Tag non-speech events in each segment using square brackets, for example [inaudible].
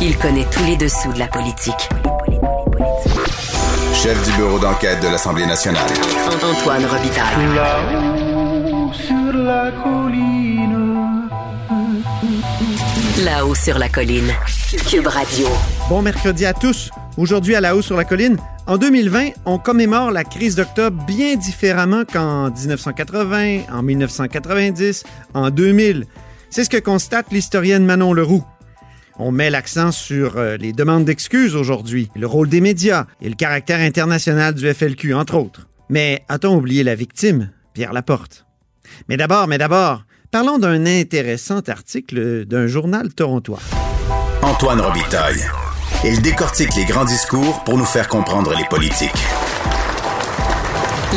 Il connaît tous les dessous de la politique. Chef du bureau d'enquête de l'Assemblée nationale. Antoine Robitaille. Là-haut sur la colline. Là-haut sur la colline. Cube Radio. Bon mercredi à tous. Aujourd'hui à la haut sur la colline, en 2020, on commémore la crise d'octobre bien différemment qu'en 1980, en 1990, en 2000. C'est ce que constate l'historienne Manon Leroux. On met l'accent sur euh, les demandes d'excuses aujourd'hui, le rôle des médias et le caractère international du FLQ, entre autres. Mais a-t-on oublié la victime, Pierre Laporte? Mais d'abord, mais d'abord, parlons d'un intéressant article d'un journal torontois. Antoine Robitaille. Il décortique les grands discours pour nous faire comprendre les politiques.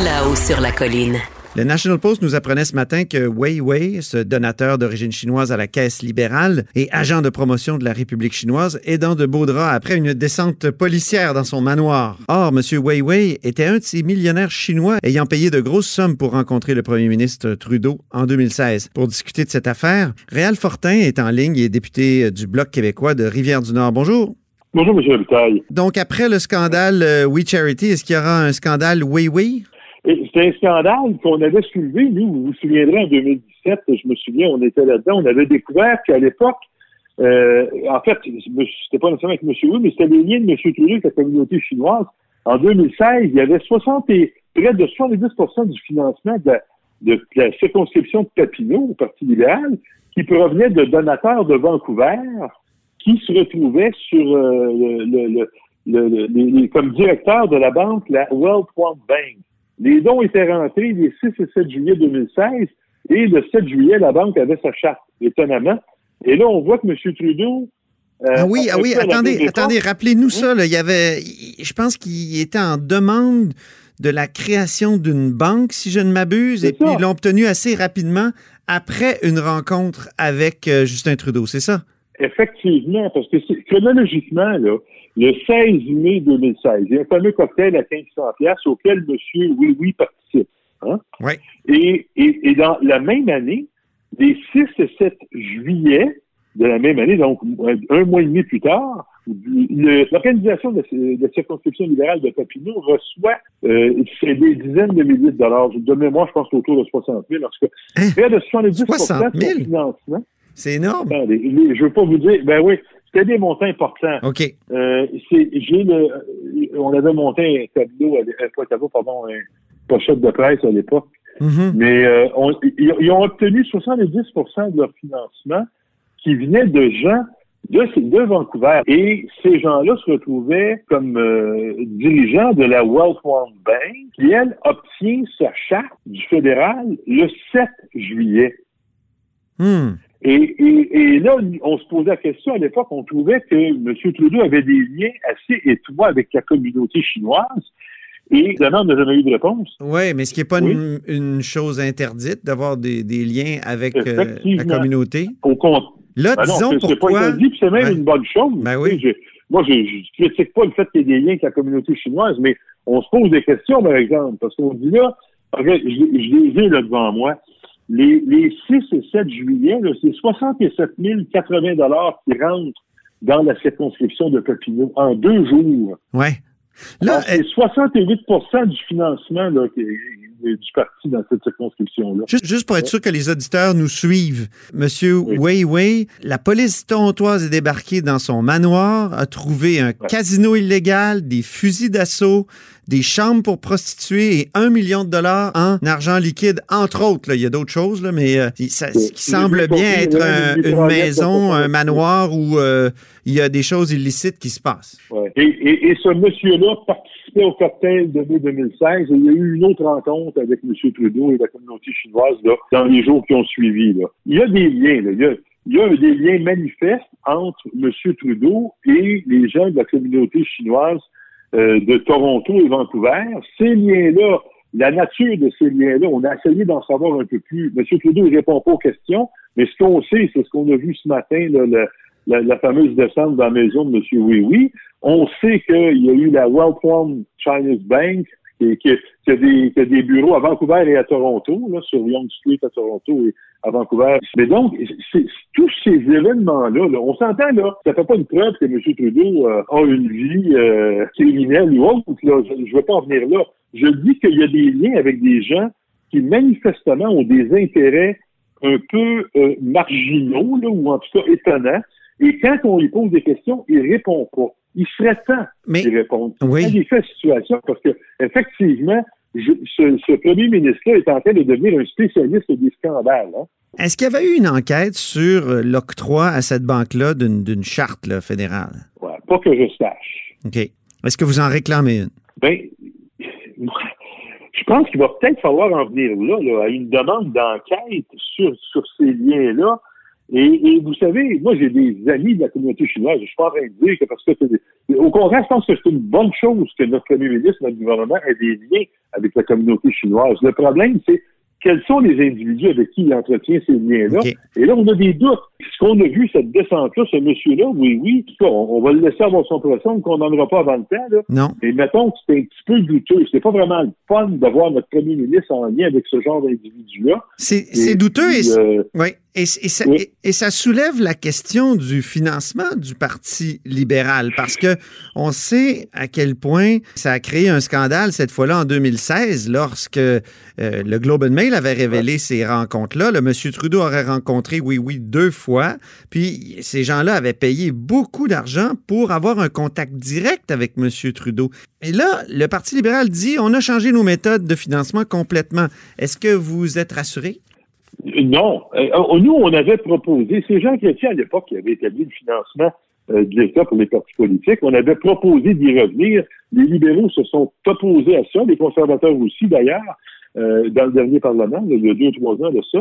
Là-haut sur la colline. Le National Post nous apprenait ce matin que Wei Wei, ce donateur d'origine chinoise à la caisse libérale et agent de promotion de la République chinoise, est dans de beaux draps après une descente policière dans son manoir. Or, M. Wei Wei était un de ces millionnaires chinois ayant payé de grosses sommes pour rencontrer le premier ministre Trudeau en 2016. Pour discuter de cette affaire, Réal Fortin est en ligne et est député du Bloc québécois de Rivière-du-Nord. Bonjour. Bonjour, M. Donc, après le scandale euh, We Charity, est-ce qu'il y aura un scandale Wei Wei? C'est un scandale qu'on avait soulevé, nous, vous vous souviendrez, en 2017, je me souviens, on était là-dedans, on avait découvert qu'à l'époque, euh, en fait, c'était pas nécessairement avec M. Wu, mais c'était les liens de M. Trudeau avec la communauté chinoise. En 2016, il y avait 60 et, près de 70% du financement de la, de la circonscription de Papineau, au Parti libéral, qui provenait de donateurs de Vancouver, qui se retrouvaient sur euh, le, le, le, comme directeur de la banque, la World Bank. Les dons étaient rentrés les 6 et 7 juillet 2016 et le 7 juillet, la banque avait sa charte, étonnamment. Et là, on voit que M. Trudeau. Euh, ah oui, ah oui, attendez, attendez, rappelez-nous ça. Là. Il y avait, je pense qu'il était en demande de la création d'une banque, si je ne m'abuse, et puis ils l'ont obtenu assez rapidement après une rencontre avec euh, Justin Trudeau, c'est ça? Effectivement, parce que chronologiquement, là, le 16 mai 2016, il y a un fameux cocktail à 1500 pièces auquel M. Oui Oui participe. Hein? Oui. Et, et, et, dans la même année, les 6 et 7 juillet de la même année, donc un mois et demi plus tard, l'organisation de, la circonscription libérale de Papineau reçoit euh, des dizaines de milliers de dollars. De mémoire, je pense autour de 60 000. En tout cas, hein? près de 70 60 000? de financement. C'est énorme. Attendez, je veux pas vous dire. Ben oui, c'était des montants importants. OK. Euh, j'ai le, on avait monté un tableau, un, pas un tableau, pardon, un pochette de presse à l'époque. Mm-hmm. Mais euh, on, ils, ils, ont obtenu 70% de leur financement qui venait de gens de, de Vancouver. Et ces gens-là se retrouvaient comme euh, dirigeants de la Wealth One Bank, qui, elle, obtient sa charte du fédéral le 7 juillet. Hmm. Et, et, et, là, on se posait la question à l'époque, on trouvait que M. Trudeau avait des liens assez étroits avec la communauté chinoise. Et évidemment, on n'a jamais eu de réponse. Oui, mais ce qui n'est pas oui. une, une, chose interdite d'avoir des, des, liens avec euh, la communauté? Au compte. Là, ben disons non, pourquoi... C'est pas interdit, c'est même une bonne chose. Ben oui. Je, moi, je ne critique pas le fait qu'il y ait des liens avec la communauté chinoise, mais on se pose des questions, par exemple, parce qu'on dit là, je, je les ai là devant moi, les, les 6 et 7 juillet, c'est 67 080 qui rentrent dans la circonscription de Papineau en deux jours. Ouais. Là, c'est 68 du financement là, du parti dans cette circonscription-là. Juste, juste, pour être sûr que les auditeurs nous suivent, Monsieur oui. Wei Wei, la police torontoise est débarquée dans son manoir, a trouvé un ouais. casino illégal, des fusils d'assaut, des chambres pour prostituées et un million de dollars en argent liquide, entre autres. Là. Il y a d'autres choses, là, mais euh, ça, ce qui semble bien être un, une maison, un manoir où euh, il y a des choses illicites qui se passent. Ouais. Et, et, et, ce monsieur-là participait au cocktail de mai 2016 et il y a eu une autre rencontre avec M. Trudeau et la communauté chinoise là, dans les jours qui ont suivi. Là. Il y a des liens. Là. Il, y a, il y a des liens manifestes entre M. Trudeau et les gens de la communauté chinoise euh, de Toronto et Vancouver. Ces liens-là, la nature de ces liens-là, on a essayé d'en savoir un peu plus. M. Trudeau ne répond pas aux questions, mais ce qu'on sait, c'est ce qu'on a vu ce matin, la, fameuse descente dans la maison de M. Oui Oui. On sait qu'il y a eu la Wellform Chinese Bank, qui, qui, qui, a des, bureaux à Vancouver et à Toronto, sur Young Street à Toronto et à Vancouver. Mais donc, tous ces événements-là, là, on s'entend, là, ça fait pas une preuve que M. Trudeau euh, a une vie euh, criminelle ou autre. Je ne veux pas en venir là. Je dis qu'il y a des liens avec des gens qui manifestement ont des intérêts un peu euh, marginaux, ou en tout cas étonnants. Et quand on lui pose des questions, il répond pas. Il serait temps d'y répondre. Oui. Il fait situation parce que effectivement, je- ce, ce premier ministre-là est en train de devenir un spécialiste des scandales. Hein. Est-ce qu'il y avait eu une enquête sur euh, l'octroi à cette banque-là d'une charte là, fédérale? Ouais, pas que je sache. OK. Est-ce que vous en réclamez une? Moi, je pense qu'il va peut-être falloir en venir là, là, à une demande d'enquête sur, sur ces liens-là. Et, et vous savez, moi, j'ai des amis de la communauté chinoise. Je suis pas en train de dire que parce que c'est des- Au contraire, je pense que c'est une bonne chose que notre premier ministre, notre gouvernement ait des liens avec la communauté chinoise. Le problème, c'est quels sont les individus avec qui il entretient ces liens-là. Et là, on a des doutes. Ce qu'on a vu, cette descente-là, ce monsieur-là, oui, oui, on, on va le laisser avoir son procès, qu'on n'en aura pas avant le temps, là. Non. Et mettons que c'est un petit peu douteux. C'est pas vraiment le fun de voir notre premier ministre en lien avec ce genre d'individu-là. C'est douteux et, euh, oui, et, et ça, Oui. et- et ça soulève la question du financement du Parti libéral parce que on sait à quel point ça a créé un scandale cette fois-là en 2016 lorsque euh, le Globe and Mail avait révélé ces rencontres-là. Le monsieur Trudeau aurait rencontré, oui, oui, deux fois. Puis ces gens-là avaient payé beaucoup d'argent pour avoir un contact direct avec monsieur Trudeau. Et là, le Parti libéral dit on a changé nos méthodes de financement complètement. Est-ce que vous êtes rassuré? Non. Euh, euh, nous, on avait proposé, c'est Jean Chrétien à l'époque qui avait établi le financement euh, de l'État pour les partis politiques, on avait proposé d'y revenir. Les libéraux se sont opposés à ça, les conservateurs aussi d'ailleurs, euh, dans le dernier Parlement, il y a deux, trois ans de ça.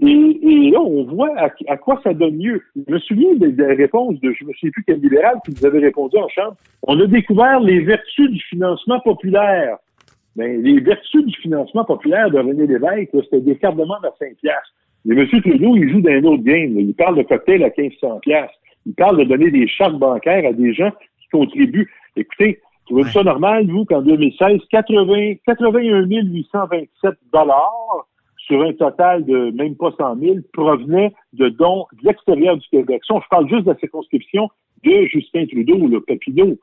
Et, là, on voit à, à quoi ça donne mieux. Je me souviens des, des réponses de, je ne sais plus quel libéral qui nous avait répondu en chambre. On a découvert les vertus du financement populaire. Ben, les vertus du financement populaire de René Lévesque, c'était des cartes de à 5 piastres. Mais M. Trudeau, il joue dans un autre game. là. Il parle de cocktail à 1500 piastres. Il parle de donner des chartes bancaires à des gens qui contribuent. Écoutez, trouvez-vous ça normal, vous, qu'en 2016, 80, 81 827 dollars sur un total de même pas 100 000 provenaient de dons de l'extérieur du Québec? Ça, je parle juste de la circonscription de Justin Trudeau, le Papineau,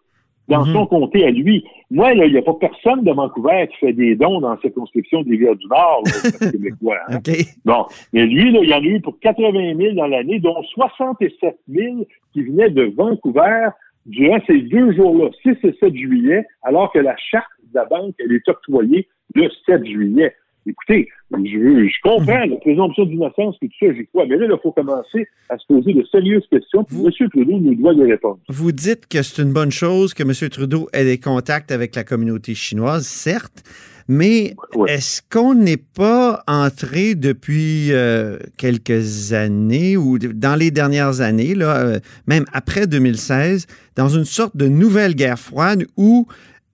dans Mhm. son comté à lui. Moi, là, il n'y a pas personne de Vancouver qui fait des dons dans la circonscription des Rivières du Nord, là, québécois. hein. [laughs] Bon, mais lui, là, il y en a eu pour 80 000 dans l'année, dont 67 000 qui venaient de Vancouver durant ces deux jours-là, 6 et 7 juillet, alors que la charte de la banque, elle est octroyée le 7 juillet. Écoutez, je, comprends la présomption d'innocence et tout ça, j'y crois, mais là, il faut commencer à se poser de sérieuses questions, puis Vous- M. Trudeau nous doit des réponses. Vous dites que c'est une bonne chose que M. Trudeau ait des contacts avec la communauté chinoise, certes, mais Ouais. est-ce qu'on n'est pas entré depuis euh, quelques années ou dans les dernières années, là, euh, même après 2016, dans une sorte de nouvelle guerre froide où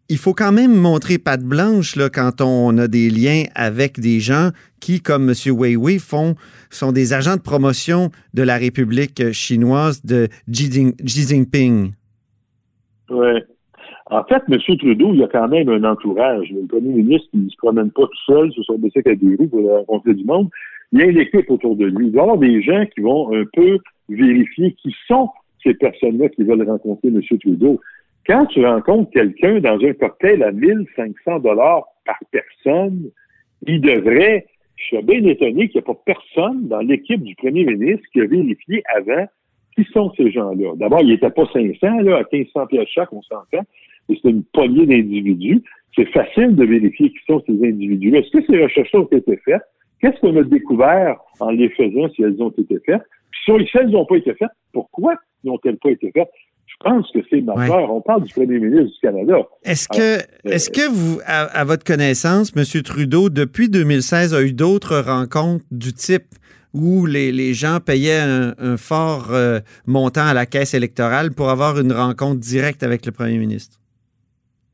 il faut quand même montrer patte blanche là, quand on a des liens avec des gens qui, comme M. Weiwei, font, sont des agents de promotion de la République chinoise de Xi Jinping. Ouais. En fait, M. Trudeau, il a quand même un entourage. Le premier ministre, il ne se promène pas tout seul sur son bicycle à deux roues pour rencontrer du monde. Il y a une équipe autour de lui. Il doit y avoir des gens qui vont un peu vérifier qui sont ces personnes-là qui veulent rencontrer M. Trudeau. Quand tu rencontres quelqu'un dans un cocktail à 1500 dollars par personne, il devrait, je suis bien étonné qu'il n'y ait pas personne dans l'équipe du premier ministre qui a vérifié avant qui sont ces gens-là. D'abord, il n'était pas 500, là, à 1500 pièces chaque, on s'entend, mais c'est une poignée d'individus. C'est facile de vérifier qui sont ces individus-là. Est-ce que ces recherches-là ont été faites? Qu'est-ce qu'on a découvert en les faisant si elles ont été faites? Puis si elles n'ont pas été faites, pourquoi n'ont-elles pas été faites? Je pense que c'est majeur. On parle du premier ministre du Canada. Est-ce que, euh, est-ce que vous, à, à votre connaissance, M. Trudeau, depuis 2016, a eu d'autres rencontres du type où les, les gens payaient un, un fort euh, montant à la caisse électorale pour avoir une rencontre directe avec le premier ministre?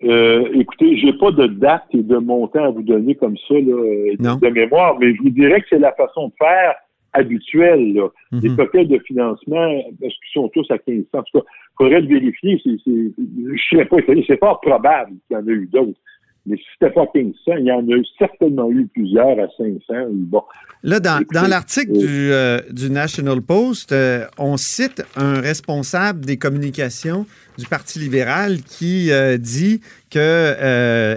Euh, écoutez, j'ai pas de date et de montant à vous donner comme ça là, Non. de mémoire, mais je vous dirais que c'est la façon de faire habituelle. Là. Les Mhm. de financement, est-ce qu'ils sont tous à 15 En tout cas, il faudrait le vérifier. C'est, c'est, je serais pas étonné. C'est fort probable qu'il y en a eu d'autres. Mais si c'était pas 1500, il y en a eu certainement eu plusieurs à 500. Bon. Là, dans, l'article euh, du, euh, du National Post, euh, on cite un responsable des communications du Parti libéral qui dit que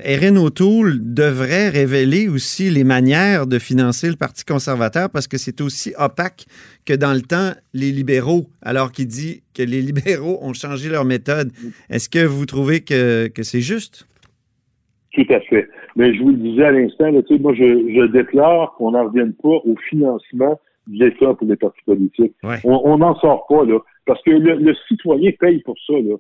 Erin O'Toole devrait révéler aussi les manières de financer le Parti conservateur parce que c'est aussi opaque que dans le temps les libéraux, alors qu'il dit que les [laughs] libéraux ont changé leur méthode. Est-ce que vous trouvez que, que c'est juste? Tout à fait. Mais je vous le disais à l'instant, moi, je, je déclare qu'on n'en revienne pas au financement de l'État pour les partis politiques. Ouais. On n'en sort pas, là. Parce que le, le citoyen paye pour ça, là.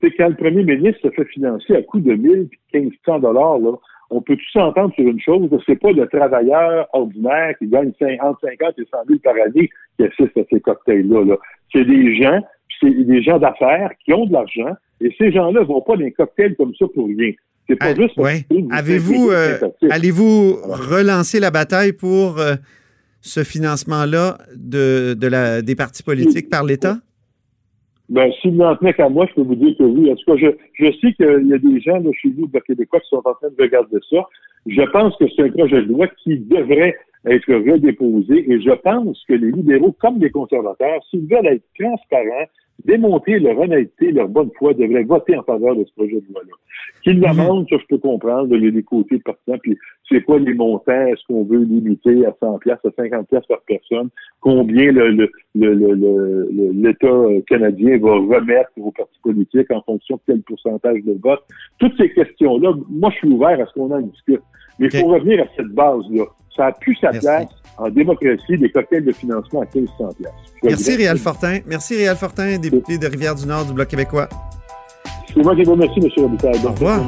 Sais, quand le premier ministre se fait financer à coût de 1000 puis 1500 dollars, là, on peut tous s'entendre sur une chose, c'est pas le travailleur ordinaire qui gagne 5, entre 50 et 100 000 par année qui assiste à ces cocktails-là. Là. C'est des gens, c'est des gens d'affaires qui ont de l'argent, et ces gens-là vont pas dans un cocktail comme ça pour rien. C'est pas juste ouais. vous Avez-vous, euh, allez-vous relancer la bataille pour euh, ce financement-là de, de la, des partis politiques par l'État? Ben, s'il n'en tenait qu'à moi, je peux vous dire que oui. En tout cas, je, je sais qu'il y a des gens là, chez nous, de Québécois, qui sont en train de regarder ça. Je pense que c'est un projet de loi qui devrait être redéposé et je pense que les libéraux, comme les conservateurs, s'ils veulent être transparents, démontrer leur honnêteté, leur bonne foi, devraient voter en faveur de ce projet de loi-là. Qu'ils l'amendent, ça, je peux comprendre, a des côtés partisans, puis c'est quoi les montants, est-ce qu'on veut limiter à 100 pièces, à 50 pièces par personne, combien le, le, le, l'État euh, canadien va remettre aux partis politiques en fonction de quel pourcentage de vote? Toutes ces questions-là, moi, je suis ouvert à ce qu'on en discute. Mais il faut revenir à cette base-là. Ça a plus sa Merci. place en démocratie des cocktails de financement à 1500 pièces. Merci, Réal Fortin. Merci, Réal Fortin, député de Rivière-du-Nord du Bloc québécois. C'est moi qui vous remercie, M. Robitaille. Au revoir.